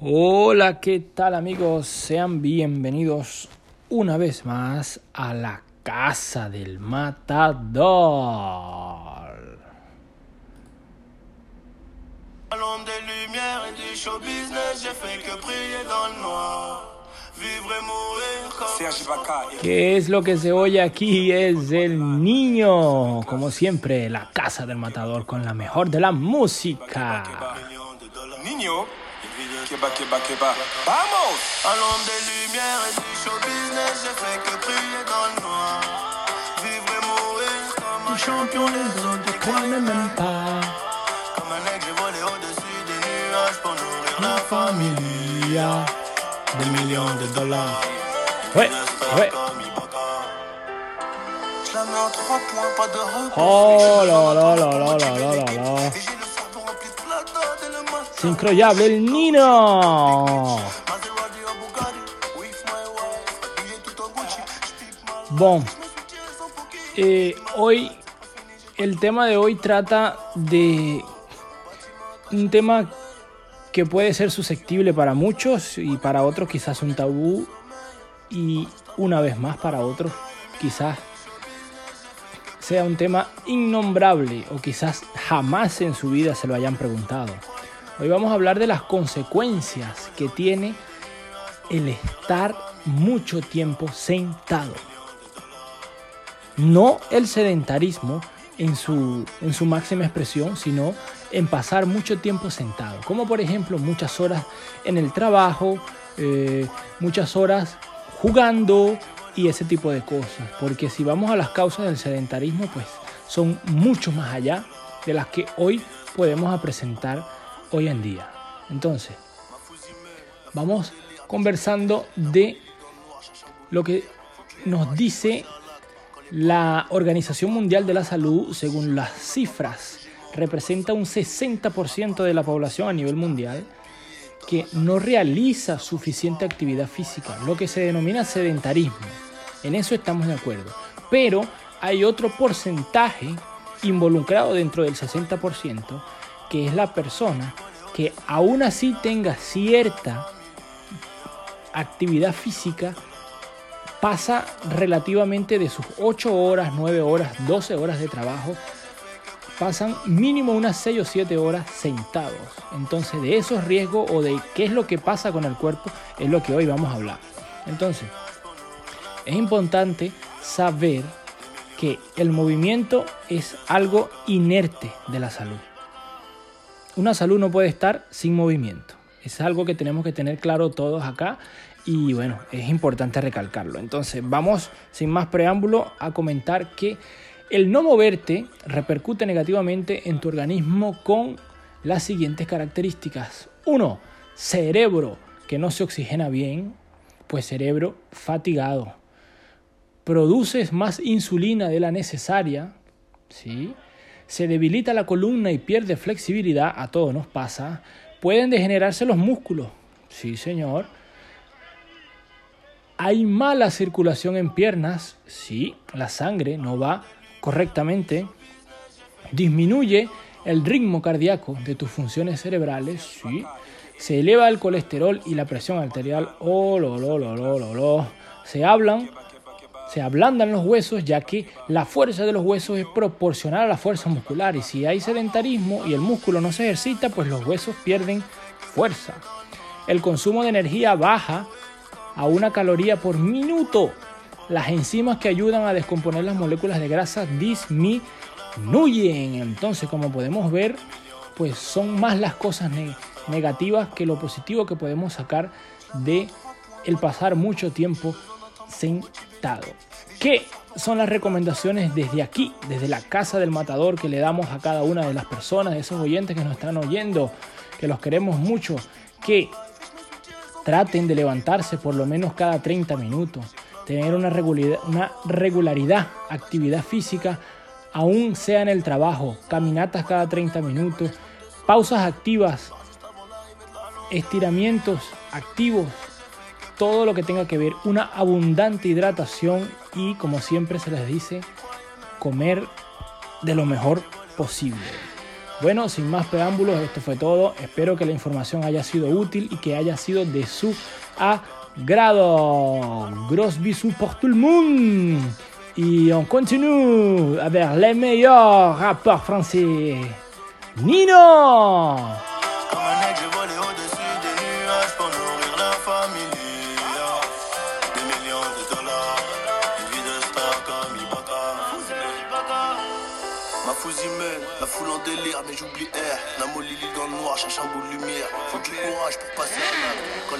Hola, ¿qué tal amigos? Sean bienvenidos una vez más a la casa del matador. Ballon des lumières et du show business, j'ai fait que briller dans le noir. Vivre et mourir comme Serge Ibaka, ¿Qué es lo que se oye aquí? Es el niño, como siempre, la casa del matador con la mejor de la música. Nino, Keba Keba Keba. Vamos! À l'ombre des lumières et du show business, j'ai fait que briller dans le noir. Vivre et mourir comme un champion, les autres ne croient même pas. Comme un aigle, j'ai volé au-dessus des nuages pour nourrir la Familia de millions de dollars. famille. Ouais, ouais. Je la mets en trois points, pas de repos. Oh là là là là là là là là. Et le masque. Es incroyable el Nino. Bon, eh, hoy el tema de hoy trata de un tema que puede ser susceptible para muchos y para otros quizás un tabú y una vez más para otros quizás sea un tema innombrable o quizás jamás en su vida se lo hayan preguntado. Hoy vamos a hablar de las consecuencias que tiene el estar mucho tiempo sentado. No el sedentarismo en su, en su máxima expresión, sino en pasar mucho tiempo sentado. Como por ejemplo muchas horas en el trabajo, eh, muchas horas jugando y ese tipo de cosas. Porque si vamos a las causas del sedentarismo, pues son mucho más allá de las que hoy podemos presentar hoy en día. Entonces, vamos conversando de lo que nos dice la Organización Mundial de la Salud, según las cifras, representa un 60% de la población a nivel mundial que no realiza suficiente actividad física, lo que se denomina sedentarismo. En eso estamos de acuerdo. Pero hay otro porcentaje involucrado dentro del 60%, que es la persona que aún así tenga cierta actividad física, pasa relativamente de sus 8 horas, 9 horas, 12 horas de trabajo, pasan mínimo unas 6 o 7 horas sentados. Entonces de esos riesgos o de qué es lo que pasa con el cuerpo es lo que hoy vamos a hablar. Entonces, es importante saber que el movimiento es algo inerte de la salud. Una salud no puede estar sin movimiento. Es algo que tenemos que tener claro todos acá y bueno, es importante recalcarlo. Entonces, vamos sin más preámbulo a comentar que el no moverte repercute negativamente en tu organismo con las siguientes características. Uno, cerebro que no se oxigena bien, pues cerebro fatigado. Produces más insulina de la necesaria, ¿sí? Se debilita la columna y pierde flexibilidad, a todos nos pasa. Pueden degenerarse los músculos, sí señor. Hay mala circulación en piernas, sí, la sangre no va correctamente. Disminuye el ritmo cardíaco de tus funciones cerebrales, sí. Se eleva el colesterol y la presión arterial, oh, lo, lo, lo, lo, lo, lo. Se hablan, se ablandan los huesos, ya que la fuerza de los huesos es proporcional a la fuerza muscular. Y si hay sedentarismo y el músculo no se ejercita, pues los huesos pierden fuerza. El consumo de energía baja a una caloría por minuto. Las enzimas que ayudan a descomponer las moléculas de grasa disminuyen. Entonces, como podemos ver, pues son más las cosas ne- negativas que lo positivo que podemos sacar de el pasar mucho tiempo sentado. ¿Qué son las recomendaciones desde aquí, desde la casa del matador que le damos a cada una de las personas, de esos oyentes que nos están oyendo, que los queremos mucho, que traten de levantarse por lo menos cada 30 minutos, tener una regularidad, actividad física, aún sea en el trabajo, caminatas cada 30 minutos, pausas activas, estiramientos activos, todo lo que tenga que ver, una abundante hidratación y como siempre se les dice, comer de lo mejor posible. Bueno, sin más preámbulos, esto fue todo. Espero que la información haya sido útil y que haya sido de su agrado. Gros bisous pour tout le monde. Et on continue avec les meilleurs rappeurs français. Nino Ma fousimène, la foule en délire, mais j'oublie R. La molly dans le noir, cherche un bout de lumière. Faut du courage pour passer à. Quand